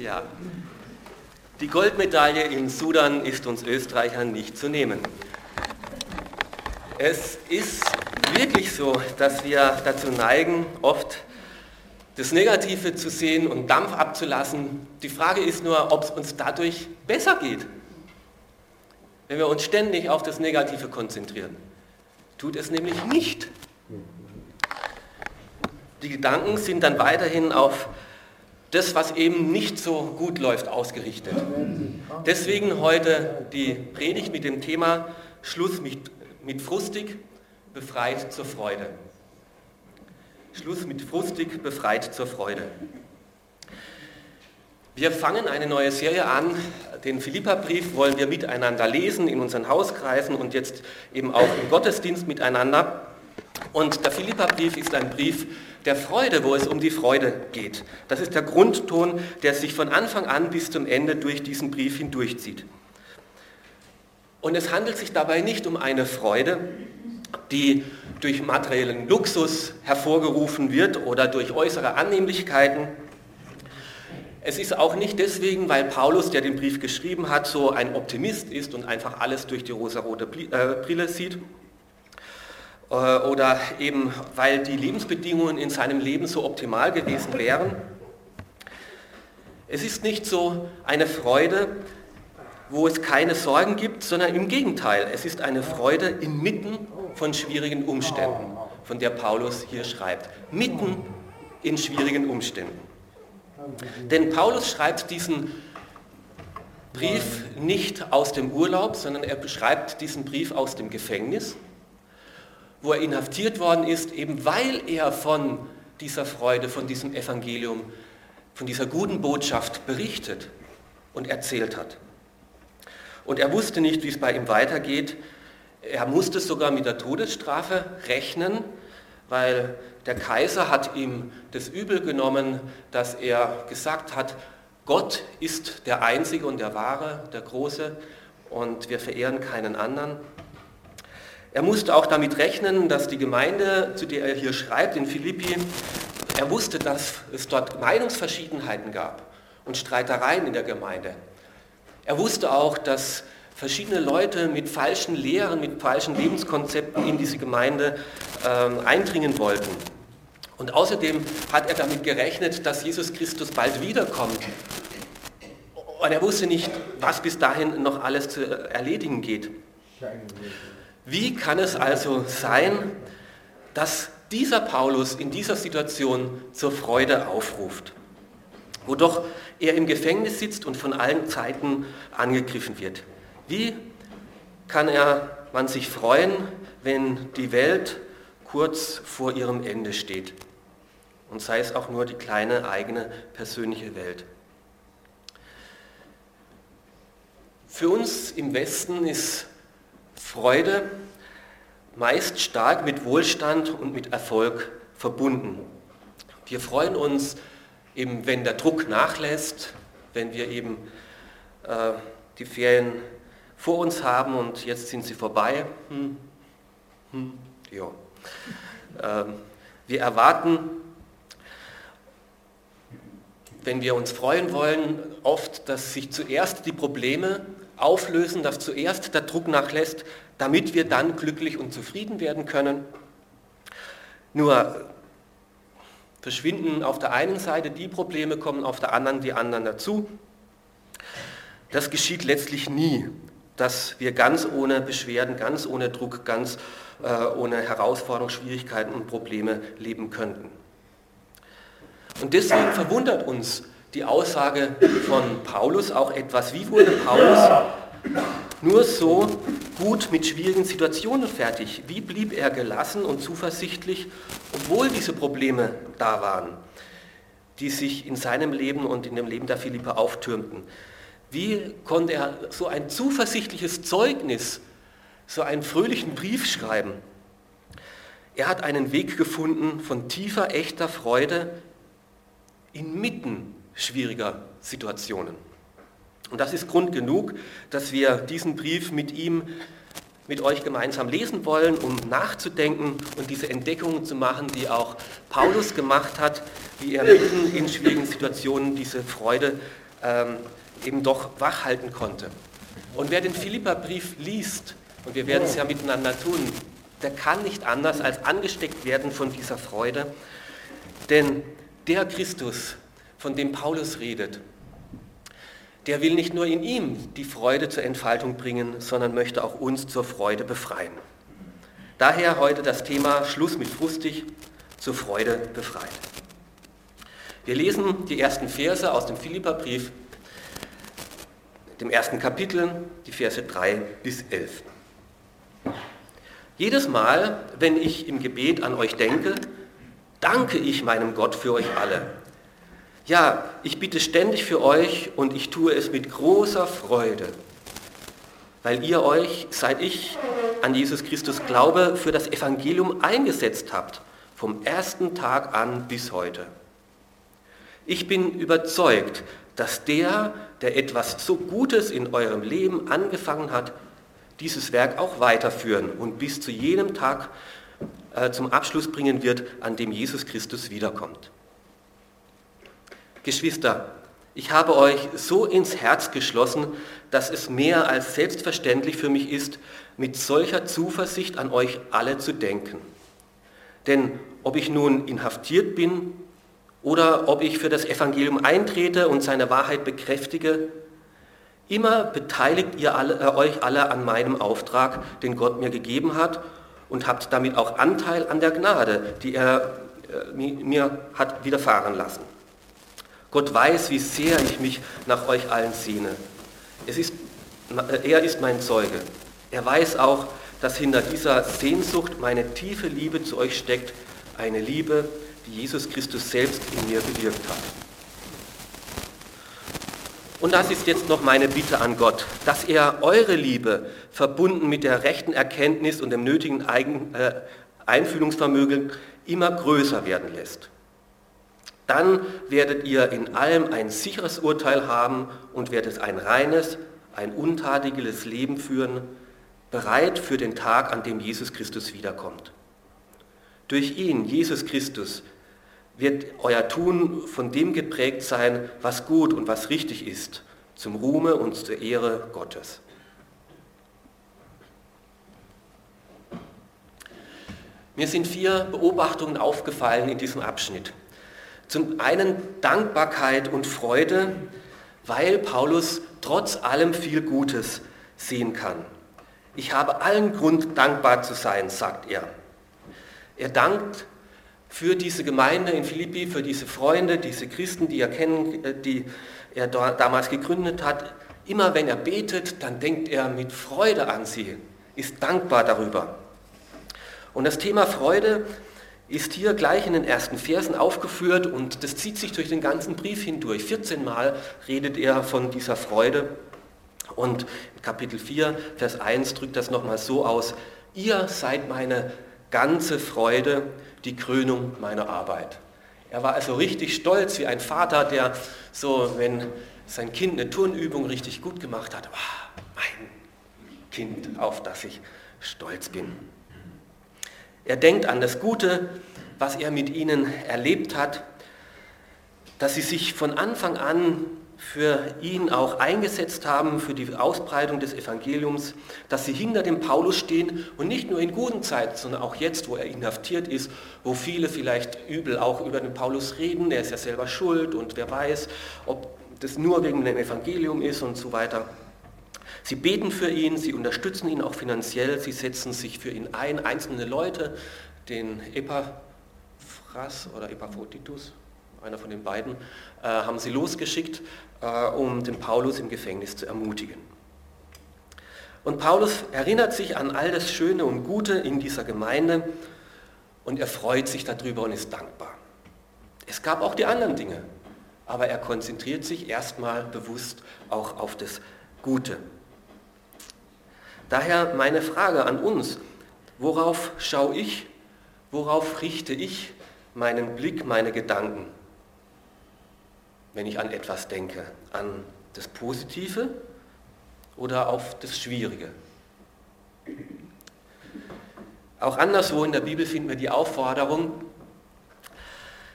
Ja, die Goldmedaille im Sudan ist uns Österreichern nicht zu nehmen. Es ist wirklich so, dass wir dazu neigen, oft das Negative zu sehen und Dampf abzulassen. Die Frage ist nur, ob es uns dadurch besser geht, wenn wir uns ständig auf das Negative konzentrieren. Tut es nämlich nicht. Die Gedanken sind dann weiterhin auf das, was eben nicht so gut läuft, ausgerichtet. Deswegen heute die Predigt mit dem Thema Schluss mit, mit Frustig, befreit zur Freude. Schluss mit Frustig, befreit zur Freude. Wir fangen eine neue Serie an. Den Philippa-Brief wollen wir miteinander lesen in unseren Hauskreisen und jetzt eben auch im Gottesdienst miteinander. Und der Philippa-Brief ist ein Brief der Freude, wo es um die Freude geht. Das ist der Grundton, der sich von Anfang an bis zum Ende durch diesen Brief hindurchzieht. Und es handelt sich dabei nicht um eine Freude, die durch materiellen Luxus hervorgerufen wird oder durch äußere Annehmlichkeiten. Es ist auch nicht deswegen, weil Paulus, der den Brief geschrieben hat, so ein Optimist ist und einfach alles durch die rosarote äh, Brille sieht, oder eben weil die Lebensbedingungen in seinem Leben so optimal gewesen wären. Es ist nicht so eine Freude, wo es keine Sorgen gibt, sondern im Gegenteil, es ist eine Freude inmitten von schwierigen Umständen, von der Paulus hier schreibt. Mitten in schwierigen Umständen. Denn Paulus schreibt diesen Brief nicht aus dem Urlaub, sondern er beschreibt diesen Brief aus dem Gefängnis wo er inhaftiert worden ist, eben weil er von dieser Freude, von diesem Evangelium, von dieser guten Botschaft berichtet und erzählt hat. Und er wusste nicht, wie es bei ihm weitergeht. Er musste sogar mit der Todesstrafe rechnen, weil der Kaiser hat ihm das Übel genommen, dass er gesagt hat, Gott ist der Einzige und der Wahre, der Große und wir verehren keinen anderen. Er musste auch damit rechnen, dass die Gemeinde, zu der er hier schreibt, in Philippi, er wusste, dass es dort Meinungsverschiedenheiten gab und Streitereien in der Gemeinde. Er wusste auch, dass verschiedene Leute mit falschen Lehren, mit falschen Lebenskonzepten in diese Gemeinde äh, eindringen wollten. Und außerdem hat er damit gerechnet, dass Jesus Christus bald wiederkommt. Und er wusste nicht, was bis dahin noch alles zu erledigen geht. Wie kann es also sein, dass dieser Paulus in dieser Situation zur Freude aufruft, wo doch er im Gefängnis sitzt und von allen Seiten angegriffen wird? Wie kann er man sich freuen, wenn die Welt kurz vor ihrem Ende steht? Und sei es auch nur die kleine eigene persönliche Welt. Für uns im Westen ist Freude meist stark mit Wohlstand und mit Erfolg verbunden. Wir freuen uns eben, wenn der Druck nachlässt, wenn wir eben äh, die Ferien vor uns haben und jetzt sind sie vorbei. Hm. Hm. Ja. Ähm, wir erwarten, wenn wir uns freuen wollen, oft, dass sich zuerst die Probleme auflösen, dass zuerst der Druck nachlässt, damit wir dann glücklich und zufrieden werden können. Nur verschwinden auf der einen Seite die Probleme, kommen auf der anderen die anderen dazu. Das geschieht letztlich nie, dass wir ganz ohne Beschwerden, ganz ohne Druck, ganz äh, ohne Herausforderungen, Schwierigkeiten und Probleme leben könnten. Und deswegen verwundert uns die Aussage von Paulus auch etwas. Wie wurde Paulus nur so gut mit schwierigen Situationen fertig? Wie blieb er gelassen und zuversichtlich, obwohl diese Probleme da waren, die sich in seinem Leben und in dem Leben der Philippa auftürmten? Wie konnte er so ein zuversichtliches Zeugnis, so einen fröhlichen Brief schreiben? Er hat einen Weg gefunden von tiefer, echter Freude inmitten schwieriger Situationen. Und das ist Grund genug, dass wir diesen Brief mit ihm, mit euch gemeinsam lesen wollen, um nachzudenken und diese Entdeckungen zu machen, die auch Paulus gemacht hat, wie er mitten in schwierigen Situationen diese Freude ähm, eben doch wachhalten konnte. Und wer den Philipperbrief liest, und wir werden es ja miteinander tun, der kann nicht anders als angesteckt werden von dieser Freude. Denn der Christus, von dem Paulus redet, der will nicht nur in ihm die Freude zur Entfaltung bringen, sondern möchte auch uns zur Freude befreien. Daher heute das Thema Schluss mit frustig, zur Freude befreit. Wir lesen die ersten Verse aus dem Philipperbrief, dem ersten Kapitel, die Verse 3 bis 11. Jedes Mal, wenn ich im Gebet an euch denke, danke ich meinem Gott für euch alle. Ja, ich bitte ständig für euch und ich tue es mit großer Freude, weil ihr euch, seit ich an Jesus Christus glaube, für das Evangelium eingesetzt habt, vom ersten Tag an bis heute. Ich bin überzeugt, dass der, der etwas so Gutes in eurem Leben angefangen hat, dieses Werk auch weiterführen und bis zu jenem Tag äh, zum Abschluss bringen wird, an dem Jesus Christus wiederkommt. Geschwister, ich habe euch so ins Herz geschlossen, dass es mehr als selbstverständlich für mich ist, mit solcher Zuversicht an euch alle zu denken. Denn ob ich nun inhaftiert bin oder ob ich für das Evangelium eintrete und seine Wahrheit bekräftige, immer beteiligt ihr alle, äh, euch alle an meinem Auftrag, den Gott mir gegeben hat und habt damit auch Anteil an der Gnade, die er äh, mir hat widerfahren lassen. Gott weiß, wie sehr ich mich nach euch allen sehne. Es ist, er ist mein Zeuge. Er weiß auch, dass hinter dieser Sehnsucht meine tiefe Liebe zu euch steckt, eine Liebe, die Jesus Christus selbst in mir bewirkt hat. Und das ist jetzt noch meine Bitte an Gott, dass er eure Liebe verbunden mit der rechten Erkenntnis und dem nötigen Eigen, äh, Einfühlungsvermögen immer größer werden lässt. Dann werdet ihr in allem ein sicheres Urteil haben und werdet ein reines, ein untadiges Leben führen, bereit für den Tag, an dem Jesus Christus wiederkommt. Durch ihn, Jesus Christus, wird euer Tun von dem geprägt sein, was gut und was richtig ist, zum Ruhme und zur Ehre Gottes. Mir sind vier Beobachtungen aufgefallen in diesem Abschnitt. Zum einen Dankbarkeit und Freude, weil Paulus trotz allem viel Gutes sehen kann. Ich habe allen Grund, dankbar zu sein, sagt er. Er dankt für diese Gemeinde in Philippi, für diese Freunde, diese Christen, die er kennen, äh, die er damals gegründet hat. Immer wenn er betet, dann denkt er mit Freude an sie, ist dankbar darüber. Und das Thema Freude ist hier gleich in den ersten Versen aufgeführt und das zieht sich durch den ganzen Brief hindurch. 14 Mal redet er von dieser Freude und Kapitel 4, Vers 1 drückt das nochmal so aus, ihr seid meine ganze Freude, die Krönung meiner Arbeit. Er war also richtig stolz wie ein Vater, der so, wenn sein Kind eine Turnübung richtig gut gemacht hat, oh, mein Kind, auf das ich stolz bin. Er denkt an das Gute, was er mit ihnen erlebt hat, dass sie sich von Anfang an für ihn auch eingesetzt haben, für die Ausbreitung des Evangeliums, dass sie hinter dem Paulus stehen und nicht nur in guten Zeiten, sondern auch jetzt, wo er inhaftiert ist, wo viele vielleicht übel auch über den Paulus reden, er ist ja selber schuld und wer weiß, ob das nur wegen dem Evangelium ist und so weiter. Sie beten für ihn, sie unterstützen ihn auch finanziell, sie setzen sich für ihn ein, einzelne Leute, den Epaphras oder Epaphroditus, einer von den beiden, äh, haben sie losgeschickt, äh, um den Paulus im Gefängnis zu ermutigen. Und Paulus erinnert sich an all das Schöne und Gute in dieser Gemeinde und er freut sich darüber und ist dankbar. Es gab auch die anderen Dinge, aber er konzentriert sich erstmal bewusst auch auf das Gute. Daher meine Frage an uns, worauf schaue ich, worauf richte ich meinen Blick, meine Gedanken? wenn ich an etwas denke? An das Positive oder auf das Schwierige? Auch anderswo in der Bibel finden wir die Aufforderung,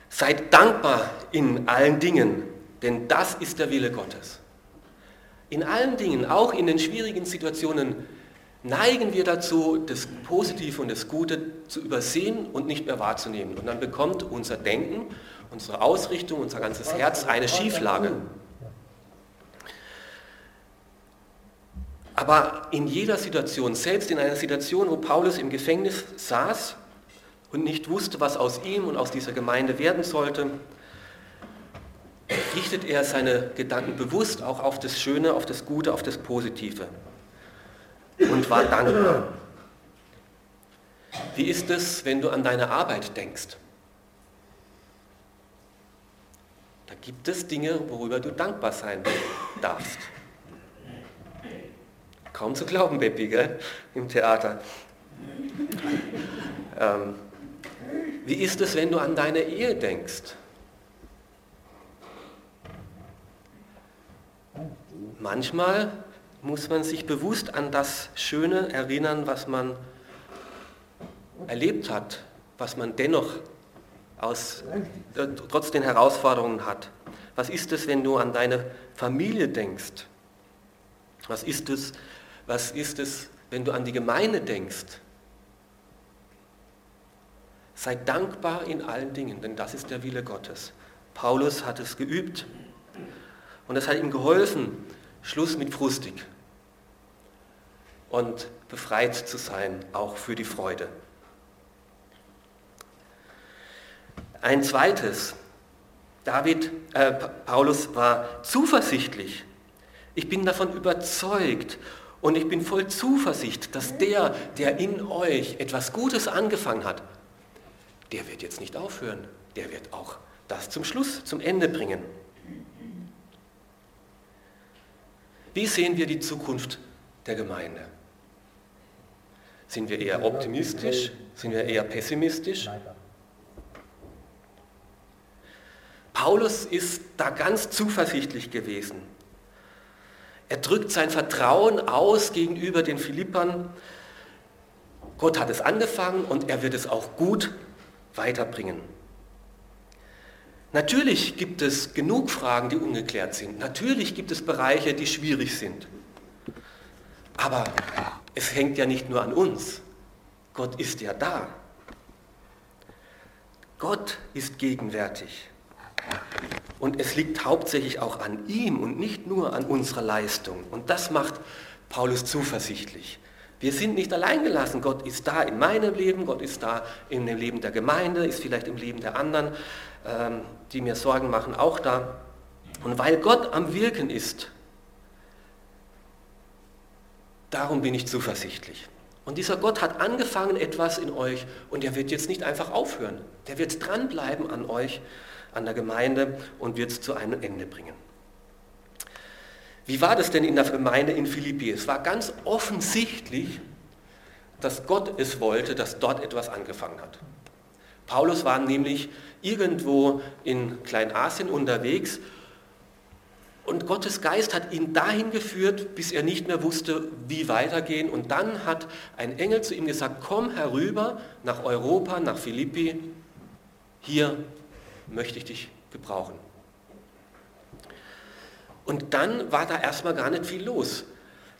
seid dankbar in allen Dingen, denn das ist der Wille Gottes. In allen Dingen, auch in den schwierigen Situationen, neigen wir dazu, das Positive und das Gute zu übersehen und nicht mehr wahrzunehmen. Und dann bekommt unser Denken, unsere Ausrichtung, unser ganzes Herz eine Schieflage. Aber in jeder Situation, selbst in einer Situation, wo Paulus im Gefängnis saß und nicht wusste, was aus ihm und aus dieser Gemeinde werden sollte, richtet er seine Gedanken bewusst auch auf das Schöne, auf das Gute, auf das Positive und war dankbar. Wie ist es, wenn du an deine Arbeit denkst? Da gibt es Dinge, worüber du dankbar sein darfst. Kaum zu glauben, Beppi, gell? im Theater. Ähm, wie ist es, wenn du an deine Ehe denkst? Manchmal muss man sich bewusst an das Schöne erinnern, was man erlebt hat, was man dennoch aus, äh, trotz den Herausforderungen hat. Was ist es, wenn du an deine Familie denkst? Was ist es, was ist es wenn du an die Gemeinde denkst? Sei dankbar in allen Dingen, denn das ist der Wille Gottes. Paulus hat es geübt und es hat ihm geholfen, Schluss mit frustig und befreit zu sein, auch für die Freude. Ein zweites, David, äh, Paulus war zuversichtlich. Ich bin davon überzeugt und ich bin voll Zuversicht, dass der, der in euch etwas Gutes angefangen hat, der wird jetzt nicht aufhören. Der wird auch das zum Schluss, zum Ende bringen. Wie sehen wir die Zukunft der Gemeinde? Sind wir eher optimistisch? Sind wir eher pessimistisch? Paulus ist da ganz zuversichtlich gewesen. Er drückt sein Vertrauen aus gegenüber den Philippern. Gott hat es angefangen und er wird es auch gut weiterbringen. Natürlich gibt es genug Fragen, die ungeklärt sind. Natürlich gibt es Bereiche, die schwierig sind. Aber es hängt ja nicht nur an uns. Gott ist ja da. Gott ist gegenwärtig. Und es liegt hauptsächlich auch an ihm und nicht nur an unserer Leistung. Und das macht Paulus zuversichtlich. Wir sind nicht allein gelassen. Gott ist da in meinem Leben, Gott ist da in dem Leben der Gemeinde, ist vielleicht im Leben der anderen, ähm, die mir Sorgen machen, auch da. Und weil Gott am Wirken ist, darum bin ich zuversichtlich. Und dieser Gott hat angefangen etwas in euch und er wird jetzt nicht einfach aufhören. Der wird dranbleiben an euch, an der Gemeinde und wird es zu einem Ende bringen. Wie war das denn in der Gemeinde in Philippi? Es war ganz offensichtlich, dass Gott es wollte, dass dort etwas angefangen hat. Paulus war nämlich irgendwo in Kleinasien unterwegs und Gottes Geist hat ihn dahin geführt, bis er nicht mehr wusste, wie weitergehen. Und dann hat ein Engel zu ihm gesagt, komm herüber nach Europa, nach Philippi, hier möchte ich dich gebrauchen. Und dann war da erstmal gar nicht viel los.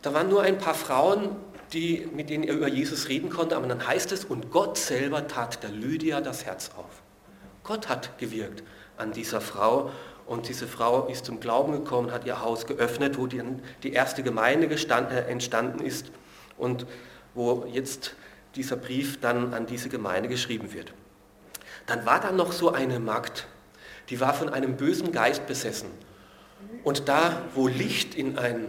Da waren nur ein paar Frauen, die, mit denen er über Jesus reden konnte, aber dann heißt es, und Gott selber tat der Lydia das Herz auf. Gott hat gewirkt an dieser Frau und diese Frau ist zum Glauben gekommen, hat ihr Haus geöffnet, wo die, die erste Gemeinde gestand, äh, entstanden ist und wo jetzt dieser Brief dann an diese Gemeinde geschrieben wird. Dann war da noch so eine Magd, die war von einem bösen Geist besessen. Und da, wo Licht in ein,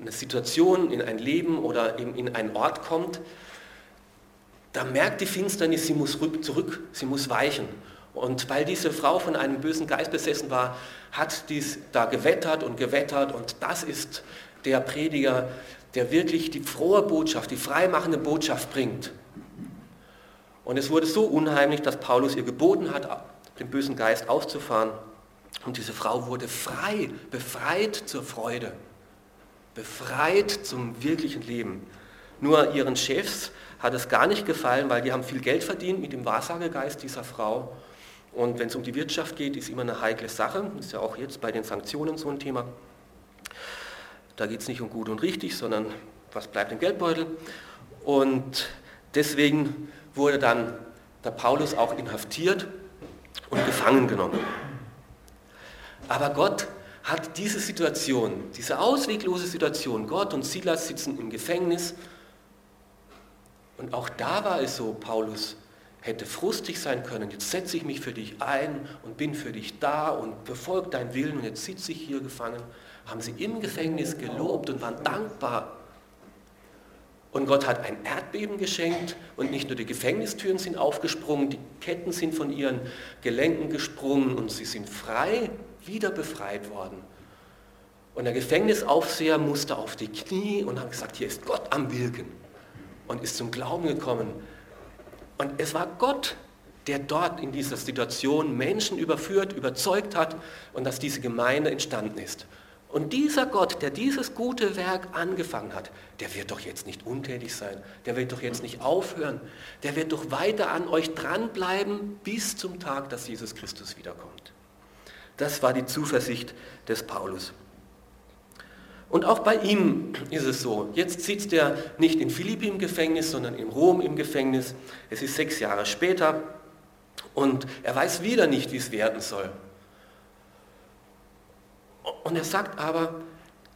eine Situation, in ein Leben oder in, in einen Ort kommt, da merkt die Finsternis, sie muss zurück, sie muss weichen. Und weil diese Frau von einem bösen Geist besessen war, hat dies da gewettert und gewettert. Und das ist der Prediger, der wirklich die frohe Botschaft, die freimachende Botschaft bringt. Und es wurde so unheimlich, dass Paulus ihr geboten hat, den bösen Geist auszufahren. Und diese Frau wurde frei, befreit zur Freude, befreit zum wirklichen Leben. Nur ihren Chefs hat es gar nicht gefallen, weil die haben viel Geld verdient mit dem Wahrsagegeist dieser Frau. Und wenn es um die Wirtschaft geht, ist immer eine heikle Sache. Ist ja auch jetzt bei den Sanktionen so ein Thema. Da geht es nicht um gut und richtig, sondern was bleibt im Geldbeutel. Und deswegen wurde dann der Paulus auch inhaftiert und gefangen genommen. Aber Gott hat diese Situation, diese ausweglose Situation, Gott und Silas sitzen im Gefängnis und auch da war es so, Paulus hätte frustig sein können, jetzt setze ich mich für dich ein und bin für dich da und befolge deinen Willen und jetzt sitze ich hier gefangen. Haben sie im Gefängnis gelobt und waren dankbar. Und Gott hat ein Erdbeben geschenkt und nicht nur die Gefängnistüren sind aufgesprungen, die Ketten sind von ihren Gelenken gesprungen und sie sind frei wieder befreit worden. Und der Gefängnisaufseher musste auf die Knie und hat gesagt, hier ist Gott am Wirken und ist zum Glauben gekommen. Und es war Gott, der dort in dieser Situation Menschen überführt, überzeugt hat und dass diese Gemeinde entstanden ist. Und dieser Gott, der dieses gute Werk angefangen hat, der wird doch jetzt nicht untätig sein, der wird doch jetzt nicht aufhören, der wird doch weiter an euch dranbleiben bis zum Tag, dass Jesus Christus wiederkommt. Das war die Zuversicht des Paulus. Und auch bei ihm ist es so. Jetzt sitzt er nicht in Philippi im Gefängnis, sondern in Rom im Gefängnis. Es ist sechs Jahre später und er weiß wieder nicht, wie es werden soll. Und er sagt aber,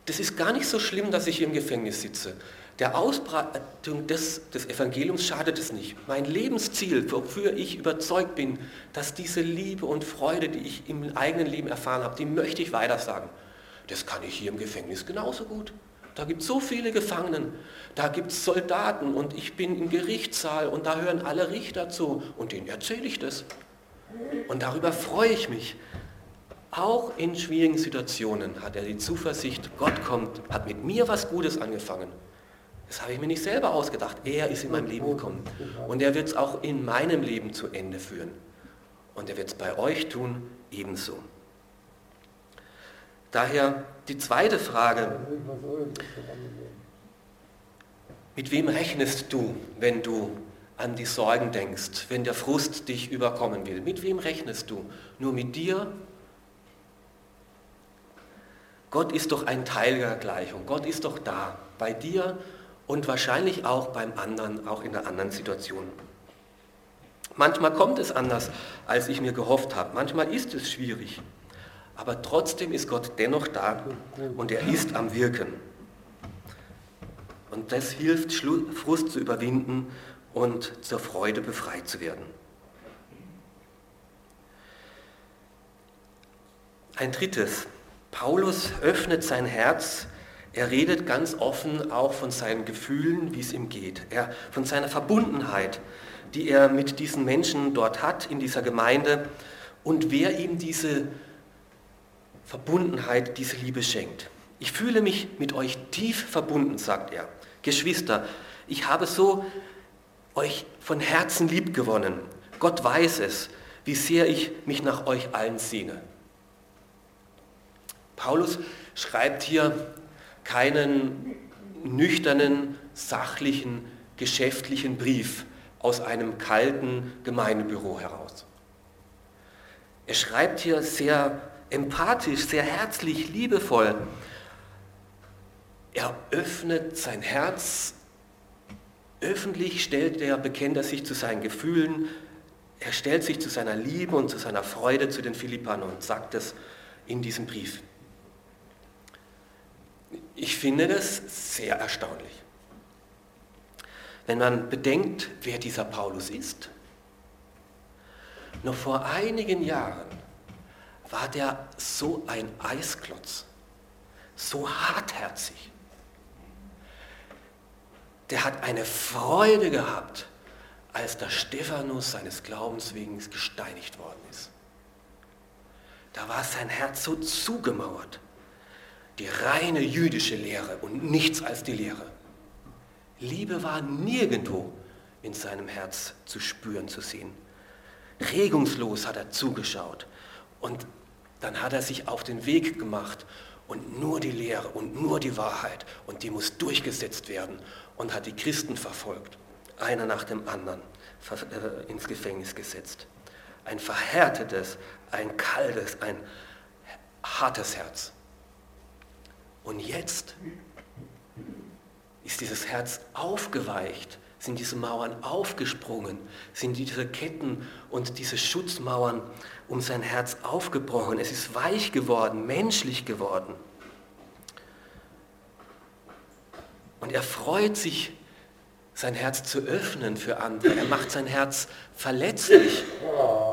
das ist gar nicht so schlimm, dass ich hier im Gefängnis sitze. Der Ausbreitung des, des Evangeliums schadet es nicht. Mein Lebensziel, wofür ich überzeugt bin, dass diese Liebe und Freude, die ich im eigenen Leben erfahren habe, die möchte ich weitersagen. Das kann ich hier im Gefängnis genauso gut. Da gibt es so viele Gefangenen, da gibt es Soldaten und ich bin im Gerichtssaal und da hören alle Richter zu und denen erzähle ich das. Und darüber freue ich mich. Auch in schwierigen Situationen hat er die Zuversicht, Gott kommt, hat mit mir was Gutes angefangen das habe ich mir nicht selber ausgedacht. Er ist in meinem Leben gekommen. Und er wird es auch in meinem Leben zu Ende führen. Und er wird es bei euch tun ebenso. Daher die zweite Frage. Mit wem rechnest du, wenn du an die Sorgen denkst, wenn der Frust dich überkommen will? Mit wem rechnest du? Nur mit dir? Gott ist doch ein Teil der Gleichung. Gott ist doch da, bei dir und wahrscheinlich auch beim anderen, auch in einer anderen Situation. Manchmal kommt es anders, als ich mir gehofft habe. Manchmal ist es schwierig. Aber trotzdem ist Gott dennoch da und er ist am Wirken. Und das hilft, Frust zu überwinden und zur Freude befreit zu werden. Ein drittes. Paulus öffnet sein Herz er redet ganz offen auch von seinen Gefühlen, wie es ihm geht. Er, von seiner Verbundenheit, die er mit diesen Menschen dort hat, in dieser Gemeinde und wer ihm diese Verbundenheit, diese Liebe schenkt. Ich fühle mich mit euch tief verbunden, sagt er. Geschwister, ich habe so euch von Herzen lieb gewonnen. Gott weiß es, wie sehr ich mich nach euch allen sehne. Paulus schreibt hier keinen nüchternen, sachlichen, geschäftlichen Brief aus einem kalten Gemeindebüro heraus. Er schreibt hier sehr empathisch, sehr herzlich, liebevoll. Er öffnet sein Herz, öffentlich stellt er, bekennt er sich zu seinen Gefühlen, er stellt sich zu seiner Liebe und zu seiner Freude zu den Philippern und sagt es in diesem Brief. Ich finde das sehr erstaunlich. Wenn man bedenkt, wer dieser Paulus ist. Noch vor einigen Jahren war der so ein Eisklotz, so hartherzig. Der hat eine Freude gehabt, als der Stephanus seines Glaubens wegen gesteinigt worden ist. Da war sein Herz so zugemauert die reine jüdische Lehre und nichts als die Lehre. Liebe war nirgendwo in seinem Herz zu spüren, zu sehen. Regungslos hat er zugeschaut und dann hat er sich auf den Weg gemacht und nur die Lehre und nur die Wahrheit und die muss durchgesetzt werden und hat die Christen verfolgt, einer nach dem anderen äh, ins Gefängnis gesetzt. ein verhärtetes, ein kaltes, ein hartes Herz. Und jetzt ist dieses Herz aufgeweicht, sind diese Mauern aufgesprungen, sind diese Ketten und diese Schutzmauern um sein Herz aufgebrochen. Es ist weich geworden, menschlich geworden. Und er freut sich, sein Herz zu öffnen für andere. Er macht sein Herz verletzlich.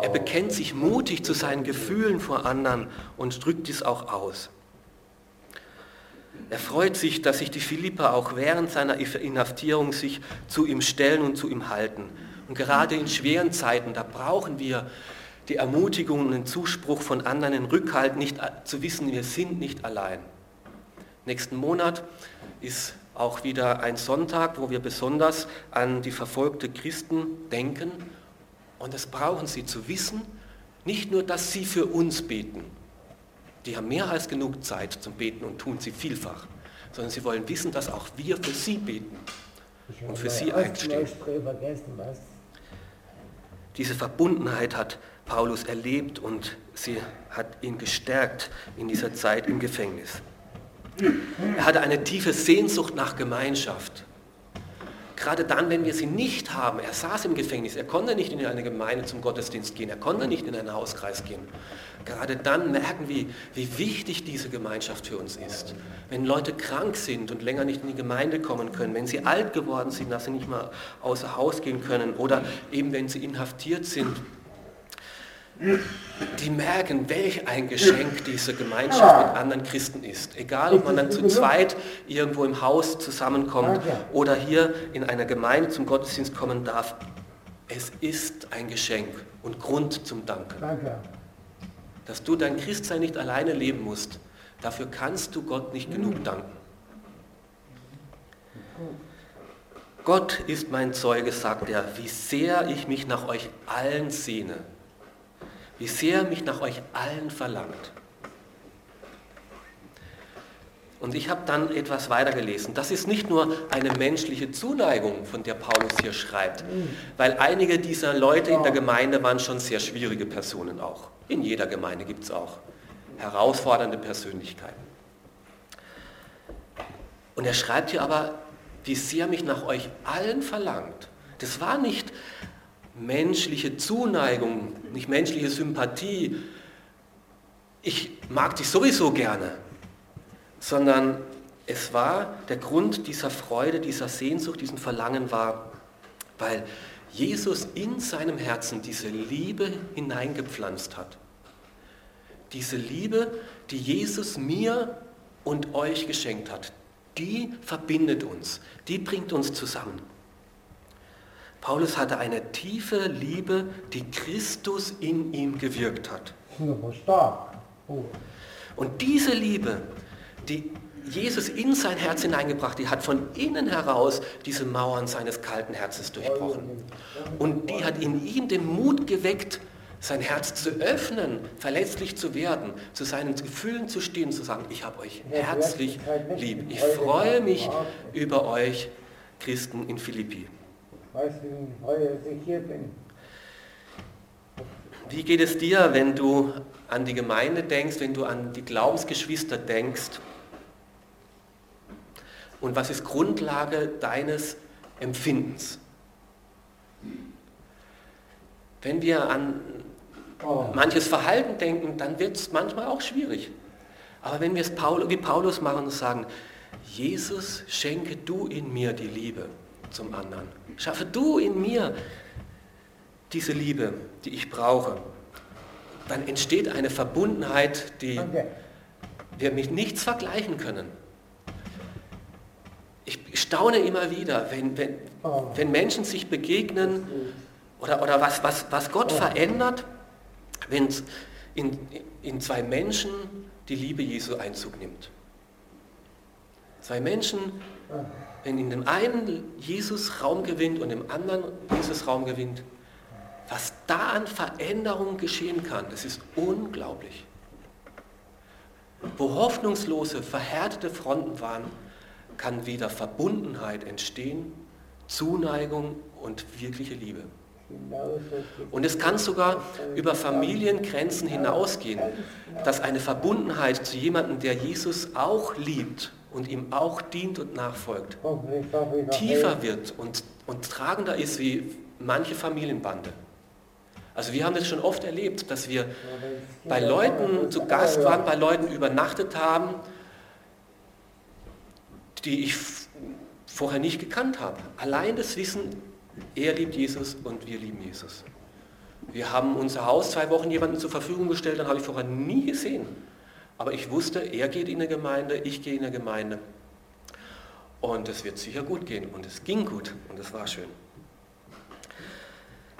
Er bekennt sich mutig zu seinen Gefühlen vor anderen und drückt dies auch aus. Er freut sich, dass sich die Philipper auch während seiner Inhaftierung sich zu ihm stellen und zu ihm halten. Und gerade in schweren Zeiten, da brauchen wir die Ermutigung und den Zuspruch von anderen, den Rückhalt, nicht zu wissen, wir sind nicht allein. Nächsten Monat ist auch wieder ein Sonntag, wo wir besonders an die verfolgte Christen denken. Und das brauchen sie zu wissen, nicht nur, dass sie für uns beten, die haben mehr als genug Zeit zum Beten und tun sie vielfach, sondern sie wollen wissen, dass auch wir für sie beten und für sie einstehen. Diese Verbundenheit hat Paulus erlebt und sie hat ihn gestärkt in dieser Zeit im Gefängnis. Er hatte eine tiefe Sehnsucht nach Gemeinschaft. Gerade dann, wenn wir sie nicht haben, er saß im Gefängnis, er konnte nicht in eine Gemeinde zum Gottesdienst gehen, er konnte nicht in einen Hauskreis gehen. Gerade dann merken wir, wie wichtig diese Gemeinschaft für uns ist. Wenn Leute krank sind und länger nicht in die Gemeinde kommen können, wenn sie alt geworden sind, dass sie nicht mal außer Haus gehen können oder eben wenn sie inhaftiert sind, die merken, welch ein Geschenk diese Gemeinschaft mit anderen Christen ist. Egal, ob man dann zu zweit irgendwo im Haus zusammenkommt oder hier in einer Gemeinde zum Gottesdienst kommen darf. Es ist ein Geschenk und Grund zum Danken. Dass du dein Christsein nicht alleine leben musst, dafür kannst du Gott nicht genug danken. Gott ist mein Zeuge, sagt er, wie sehr ich mich nach euch allen sehne wie sehr mich nach euch allen verlangt. Und ich habe dann etwas weitergelesen. Das ist nicht nur eine menschliche Zuneigung, von der Paulus hier schreibt, weil einige dieser Leute in der Gemeinde waren schon sehr schwierige Personen auch. In jeder Gemeinde gibt es auch herausfordernde Persönlichkeiten. Und er schreibt hier aber, wie sehr mich nach euch allen verlangt. Das war nicht menschliche Zuneigung, nicht menschliche Sympathie, ich mag dich sowieso gerne, sondern es war der Grund dieser Freude, dieser Sehnsucht, diesem Verlangen war, weil Jesus in seinem Herzen diese Liebe hineingepflanzt hat. Diese Liebe, die Jesus mir und euch geschenkt hat, die verbindet uns, die bringt uns zusammen. Paulus hatte eine tiefe Liebe, die Christus in ihm gewirkt hat. Und diese Liebe, die Jesus in sein Herz hineingebracht, die hat von innen heraus diese Mauern seines kalten Herzens durchbrochen. Und die hat in ihm den Mut geweckt, sein Herz zu öffnen, verletzlich zu werden, zu seinen Gefühlen zu stehen, zu sagen, ich habe euch herzlich lieb. Ich freue mich über euch Christen in Philippi weiß, wie heute ich hier bin. Wie geht es dir, wenn du an die Gemeinde denkst, wenn du an die Glaubensgeschwister denkst? Und was ist Grundlage deines Empfindens? Wenn wir an oh. manches Verhalten denken, dann wird es manchmal auch schwierig. Aber wenn wir es wie Paulus machen und sagen, Jesus, schenke du in mir die Liebe zum anderen. Schaffe du in mir diese Liebe, die ich brauche. Dann entsteht eine Verbundenheit, die wir mit nichts vergleichen können. Ich staune immer wieder, wenn, wenn, oh. wenn Menschen sich begegnen oder, oder was, was, was Gott oh. verändert, wenn in, in zwei Menschen die Liebe Jesu Einzug nimmt. Zwei Menschen wenn in dem einen Jesus Raum gewinnt und im anderen Jesus Raum gewinnt, was da an Veränderungen geschehen kann, das ist unglaublich. Wo hoffnungslose, verhärtete Fronten waren, kann wieder Verbundenheit entstehen, Zuneigung und wirkliche Liebe. Und es kann sogar über Familiengrenzen hinausgehen, dass eine Verbundenheit zu jemandem, der Jesus auch liebt und ihm auch dient und nachfolgt, tiefer wird und, und tragender ist wie manche Familienbande. Also wir haben das schon oft erlebt, dass wir bei Leuten zu Gast waren, bei Leuten übernachtet haben, die ich vorher nicht gekannt habe. Allein das Wissen, er liebt Jesus und wir lieben Jesus. Wir haben unser Haus zwei Wochen jemandem zur Verfügung gestellt, dann habe ich vorher nie gesehen. Aber ich wusste, er geht in eine Gemeinde, ich gehe in eine Gemeinde. Und es wird sicher gut gehen. Und es ging gut und es war schön.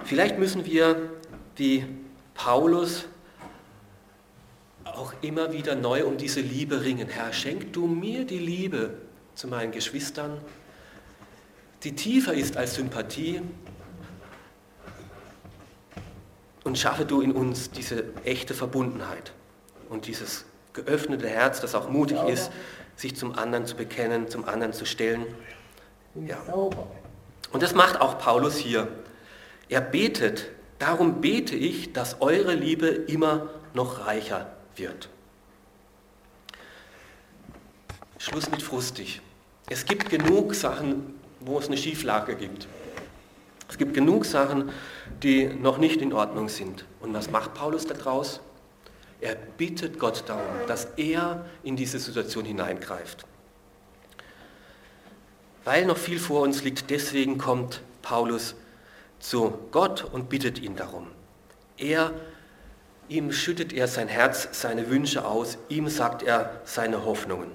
Vielleicht müssen wir, wie Paulus, auch immer wieder neu um diese Liebe ringen. Herr, schenk du mir die Liebe zu meinen Geschwistern, die tiefer ist als Sympathie. Und schaffe du in uns diese echte Verbundenheit und dieses geöffnete Herz, das auch mutig ist, sich zum anderen zu bekennen, zum anderen zu stellen. Ja. Und das macht auch Paulus hier. Er betet, darum bete ich, dass eure Liebe immer noch reicher wird. Schluss mit frustig. Es gibt genug Sachen, wo es eine Schieflage gibt. Es gibt genug Sachen, die noch nicht in Ordnung sind. Und was macht Paulus daraus? Er bittet Gott darum, dass er in diese Situation hineingreift. Weil noch viel vor uns liegt, deswegen kommt Paulus zu Gott und bittet ihn darum. Er, ihm schüttet er sein Herz, seine Wünsche aus, ihm sagt er seine Hoffnungen.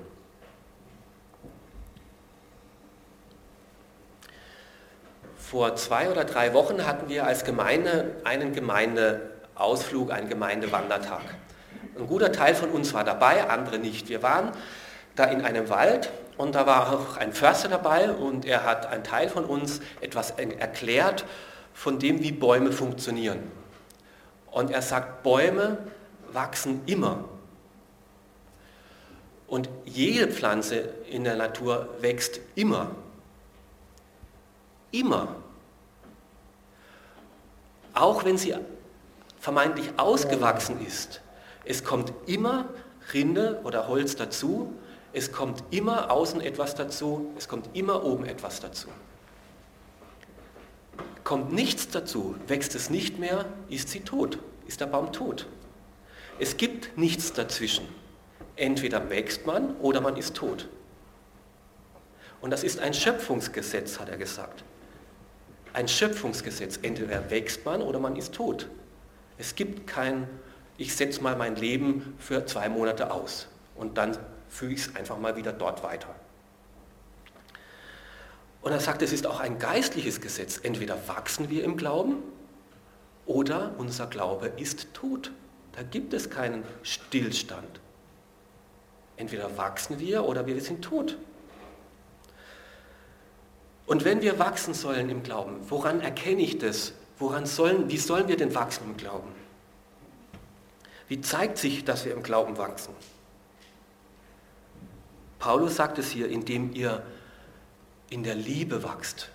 Vor zwei oder drei Wochen hatten wir als Gemeinde einen Gemeindeausflug, einen Gemeindewandertag. Ein guter Teil von uns war dabei, andere nicht. Wir waren da in einem Wald und da war auch ein Förster dabei und er hat einen Teil von uns etwas erklärt von dem, wie Bäume funktionieren. Und er sagt, Bäume wachsen immer. Und jede Pflanze in der Natur wächst immer. Immer. Auch wenn sie vermeintlich ausgewachsen ist, es kommt immer Rinde oder Holz dazu, es kommt immer außen etwas dazu, es kommt immer oben etwas dazu. Kommt nichts dazu, wächst es nicht mehr, ist sie tot, ist der Baum tot. Es gibt nichts dazwischen. Entweder wächst man oder man ist tot. Und das ist ein Schöpfungsgesetz, hat er gesagt ein Schöpfungsgesetz. Entweder wächst man oder man ist tot. Es gibt kein, ich setze mal mein Leben für zwei Monate aus und dann füge ich es einfach mal wieder dort weiter. Und er sagt, es ist auch ein geistliches Gesetz. Entweder wachsen wir im Glauben oder unser Glaube ist tot. Da gibt es keinen Stillstand. Entweder wachsen wir oder wir sind tot. Und wenn wir wachsen sollen im Glauben, woran erkenne ich das? Woran sollen, wie sollen wir denn wachsen im Glauben? Wie zeigt sich, dass wir im Glauben wachsen? Paulus sagt es hier, indem ihr in der Liebe wachst.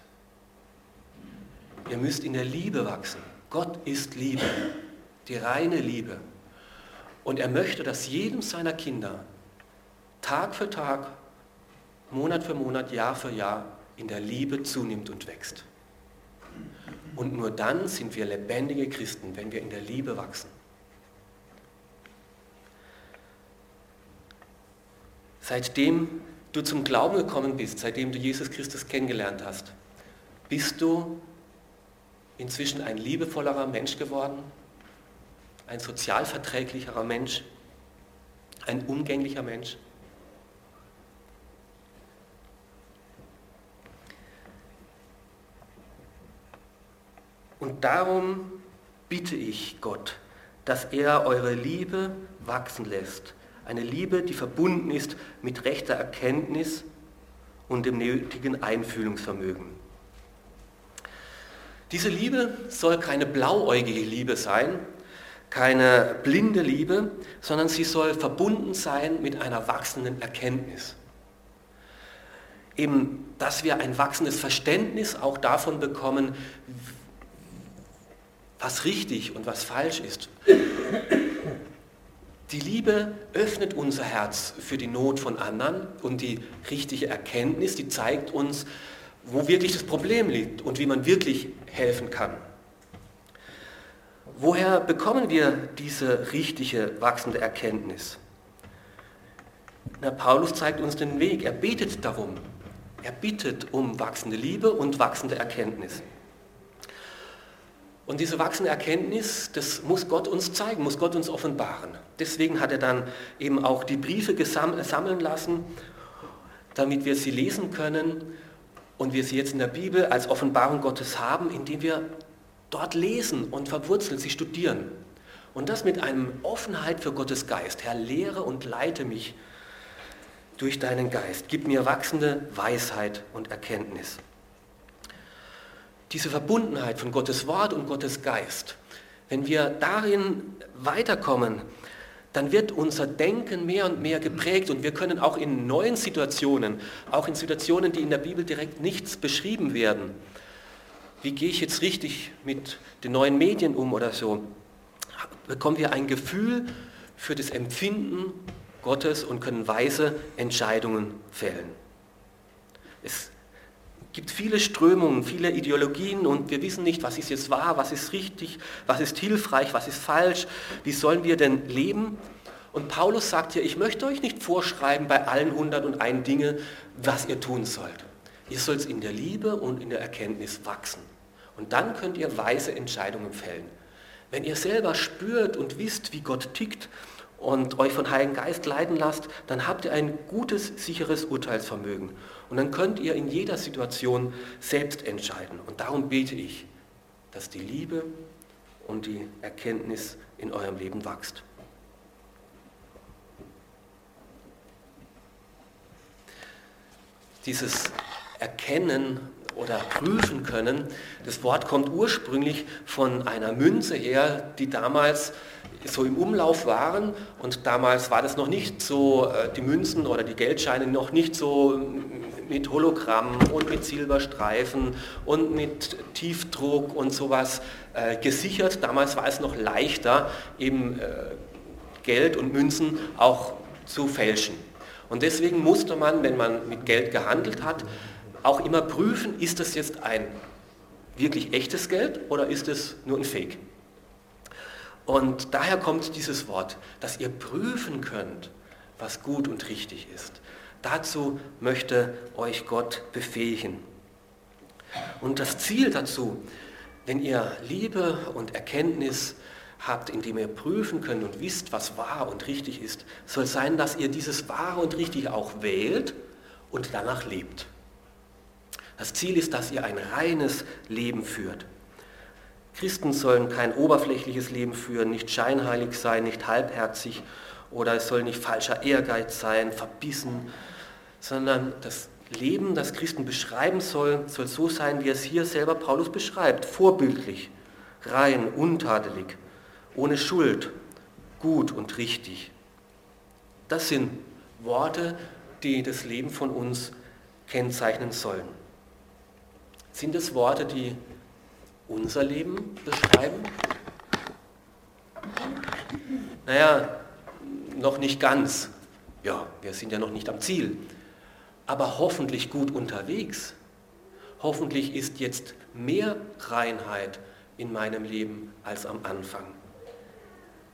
Ihr müsst in der Liebe wachsen. Gott ist Liebe, die reine Liebe. Und er möchte, dass jedem seiner Kinder Tag für Tag, Monat für Monat, Jahr für Jahr in der Liebe zunimmt und wächst. Und nur dann sind wir lebendige Christen, wenn wir in der Liebe wachsen. Seitdem du zum Glauben gekommen bist, seitdem du Jesus Christus kennengelernt hast, bist du inzwischen ein liebevollerer Mensch geworden, ein sozialverträglicherer Mensch, ein umgänglicher Mensch. Und darum bitte ich Gott, dass er eure Liebe wachsen lässt. Eine Liebe, die verbunden ist mit rechter Erkenntnis und dem nötigen Einfühlungsvermögen. Diese Liebe soll keine blauäugige Liebe sein, keine blinde Liebe, sondern sie soll verbunden sein mit einer wachsenden Erkenntnis. Eben, dass wir ein wachsendes Verständnis auch davon bekommen, was richtig und was falsch ist. Die Liebe öffnet unser Herz für die Not von anderen und die richtige Erkenntnis, die zeigt uns, wo wirklich das Problem liegt und wie man wirklich helfen kann. Woher bekommen wir diese richtige, wachsende Erkenntnis? Na, Paulus zeigt uns den Weg. Er betet darum. Er bittet um wachsende Liebe und wachsende Erkenntnis. Und diese wachsende Erkenntnis, das muss Gott uns zeigen, muss Gott uns offenbaren. Deswegen hat er dann eben auch die Briefe sammeln lassen, damit wir sie lesen können und wir sie jetzt in der Bibel als Offenbarung Gottes haben, indem wir dort lesen und verwurzeln, sie studieren. Und das mit einer Offenheit für Gottes Geist. Herr, lehre und leite mich durch deinen Geist. Gib mir wachsende Weisheit und Erkenntnis. Diese Verbundenheit von Gottes Wort und Gottes Geist, wenn wir darin weiterkommen, dann wird unser Denken mehr und mehr geprägt und wir können auch in neuen Situationen, auch in Situationen, die in der Bibel direkt nichts beschrieben werden, wie gehe ich jetzt richtig mit den neuen Medien um oder so, bekommen wir ein Gefühl für das Empfinden Gottes und können weise Entscheidungen fällen. Es gibt viele Strömungen, viele Ideologien und wir wissen nicht, was ist jetzt wahr, was ist richtig, was ist hilfreich, was ist falsch, wie sollen wir denn leben? Und Paulus sagt hier, ich möchte euch nicht vorschreiben bei allen 101 Dinge, was ihr tun sollt. Ihr sollt in der Liebe und in der Erkenntnis wachsen. Und dann könnt ihr weise Entscheidungen fällen. Wenn ihr selber spürt und wisst, wie Gott tickt und euch von Heiligen Geist leiten lasst, dann habt ihr ein gutes, sicheres Urteilsvermögen. Und dann könnt ihr in jeder Situation selbst entscheiden. Und darum bete ich, dass die Liebe und die Erkenntnis in eurem Leben wächst. Dieses Erkennen oder prüfen können, das Wort kommt ursprünglich von einer Münze her, die damals so im Umlauf waren und damals war das noch nicht so, äh, die Münzen oder die Geldscheine noch nicht so mit Hologramm und mit Silberstreifen und mit Tiefdruck und sowas äh, gesichert. Damals war es noch leichter, eben äh, Geld und Münzen auch zu fälschen. Und deswegen musste man, wenn man mit Geld gehandelt hat, auch immer prüfen, ist das jetzt ein wirklich echtes Geld oder ist es nur ein Fake? Und daher kommt dieses Wort, dass ihr prüfen könnt, was gut und richtig ist. Dazu möchte euch Gott befähigen. Und das Ziel dazu, wenn ihr Liebe und Erkenntnis habt, indem ihr prüfen könnt und wisst, was wahr und richtig ist, soll sein, dass ihr dieses Wahre und Richtige auch wählt und danach lebt. Das Ziel ist, dass ihr ein reines Leben führt. Christen sollen kein oberflächliches Leben führen, nicht scheinheilig sein, nicht halbherzig oder es soll nicht falscher Ehrgeiz sein, verbissen, sondern das Leben, das Christen beschreiben soll, soll so sein, wie es hier selber Paulus beschreibt, vorbildlich, rein, untadelig, ohne Schuld, gut und richtig. Das sind Worte, die das Leben von uns kennzeichnen sollen. Sind es Worte, die unser Leben beschreiben? Naja, noch nicht ganz. Ja, wir sind ja noch nicht am Ziel. Aber hoffentlich gut unterwegs. Hoffentlich ist jetzt mehr Reinheit in meinem Leben als am Anfang.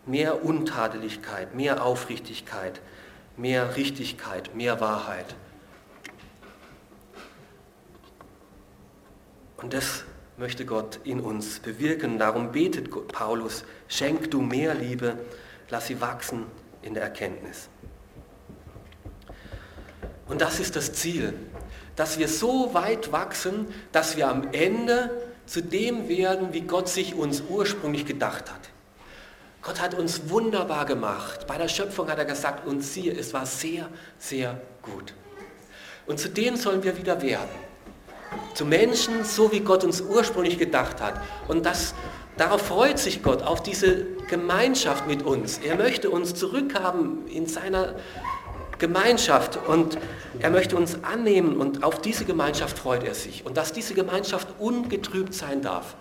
Mehr Untadeligkeit, mehr Aufrichtigkeit, mehr Richtigkeit, mehr Wahrheit. Und das möchte Gott in uns bewirken. Darum betet Paulus, schenk du mehr Liebe, lass sie wachsen in der Erkenntnis. Und das ist das Ziel, dass wir so weit wachsen, dass wir am Ende zu dem werden, wie Gott sich uns ursprünglich gedacht hat. Gott hat uns wunderbar gemacht. Bei der Schöpfung hat er gesagt, und siehe, es war sehr, sehr gut. Und zu dem sollen wir wieder werden zu Menschen, so wie Gott uns ursprünglich gedacht hat. Und das, darauf freut sich Gott, auf diese Gemeinschaft mit uns. Er möchte uns zurückhaben in seiner Gemeinschaft und er möchte uns annehmen und auf diese Gemeinschaft freut er sich. Und dass diese Gemeinschaft ungetrübt sein darf,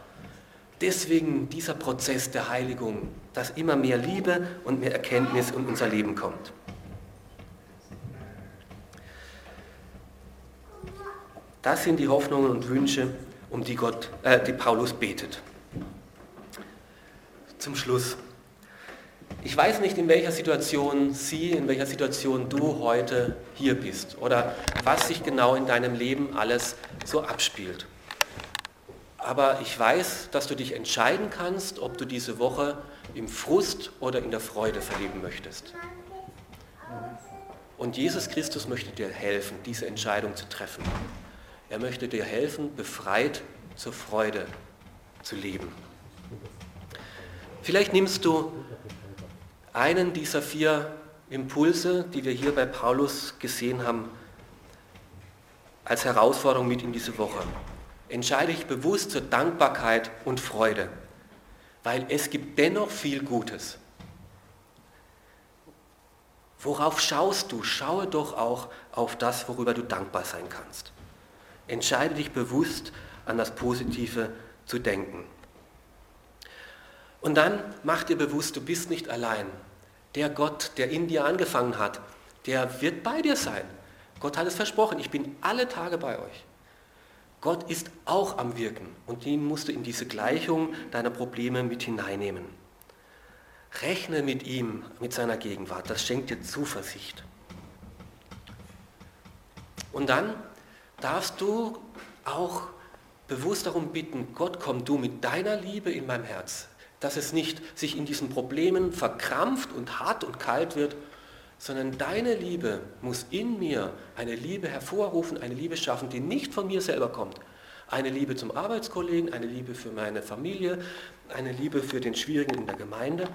Deswegen dieser Prozess der Heiligung, dass immer mehr Liebe und mehr Erkenntnis in unser Leben kommt. Das sind die Hoffnungen und Wünsche, um die, Gott, äh, die Paulus betet. Zum Schluss. Ich weiß nicht, in welcher Situation Sie, in welcher Situation du heute hier bist oder was sich genau in deinem Leben alles so abspielt. Aber ich weiß, dass du dich entscheiden kannst, ob du diese Woche im Frust oder in der Freude verleben möchtest. Und Jesus Christus möchte dir helfen, diese Entscheidung zu treffen. Er möchte dir helfen, befreit zur Freude zu leben. Vielleicht nimmst du einen dieser vier Impulse, die wir hier bei Paulus gesehen haben, als Herausforderung mit in diese Woche. Entscheide dich bewusst zur Dankbarkeit und Freude, weil es gibt dennoch viel Gutes. Worauf schaust du? Schaue doch auch auf das, worüber du dankbar sein kannst. Entscheide dich bewusst, an das Positive zu denken. Und dann mach dir bewusst, du bist nicht allein. Der Gott, der in dir angefangen hat, der wird bei dir sein. Gott hat es versprochen, ich bin alle Tage bei euch. Gott ist auch am Wirken und ihn musst du in diese Gleichung deiner Probleme mit hineinnehmen. Rechne mit ihm, mit seiner Gegenwart, das schenkt dir Zuversicht. Und dann darfst du auch bewusst darum bitten, Gott, komm du mit deiner Liebe in mein Herz, dass es nicht sich in diesen Problemen verkrampft und hart und kalt wird, sondern deine Liebe muss in mir eine Liebe hervorrufen, eine Liebe schaffen, die nicht von mir selber kommt. Eine Liebe zum Arbeitskollegen, eine Liebe für meine Familie, eine Liebe für den Schwierigen in der Gemeinde.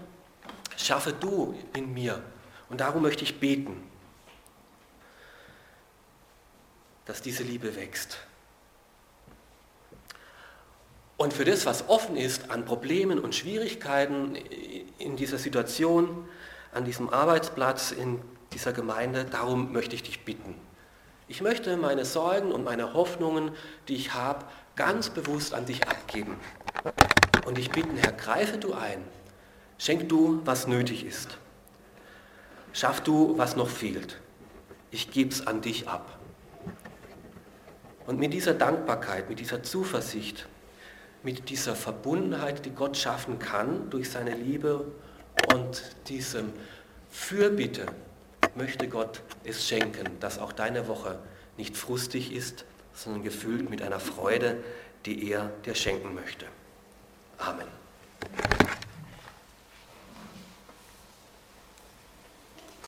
Schaffe du in mir. Und darum möchte ich beten, dass diese Liebe wächst. Und für das, was offen ist an Problemen und Schwierigkeiten in dieser Situation, an diesem Arbeitsplatz, in dieser Gemeinde, darum möchte ich dich bitten. Ich möchte meine Sorgen und meine Hoffnungen, die ich habe, ganz bewusst an dich abgeben. Und ich bitten, Herr, greife du ein. Schenk du, was nötig ist. Schaff du, was noch fehlt. Ich gebe es an dich ab. Und mit dieser Dankbarkeit, mit dieser Zuversicht, mit dieser Verbundenheit, die Gott schaffen kann durch seine Liebe und diesem Fürbitte möchte Gott es schenken, dass auch deine Woche nicht frustig ist, sondern gefüllt mit einer Freude, die er dir schenken möchte. Amen.